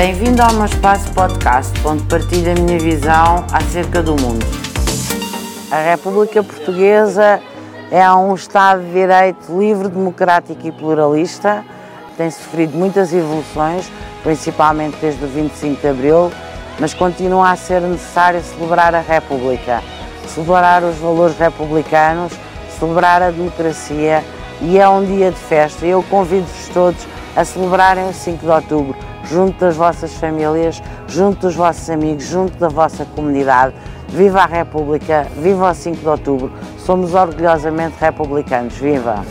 Bem-vindo ao meu espaço podcast, onde partilho a minha visão acerca do mundo. A República Portuguesa é um Estado de Direito livre, democrático e pluralista. Tem sofrido muitas evoluções, principalmente desde o 25 de Abril, mas continua a ser necessário celebrar a República, celebrar os valores republicanos, celebrar a democracia e é um dia de festa. Eu convido-vos todos a celebrarem o 5 de Outubro, junto das vossas famílias, junto dos vossos amigos, junto da vossa comunidade. Viva a República, viva o 5 de Outubro, somos orgulhosamente republicanos, viva!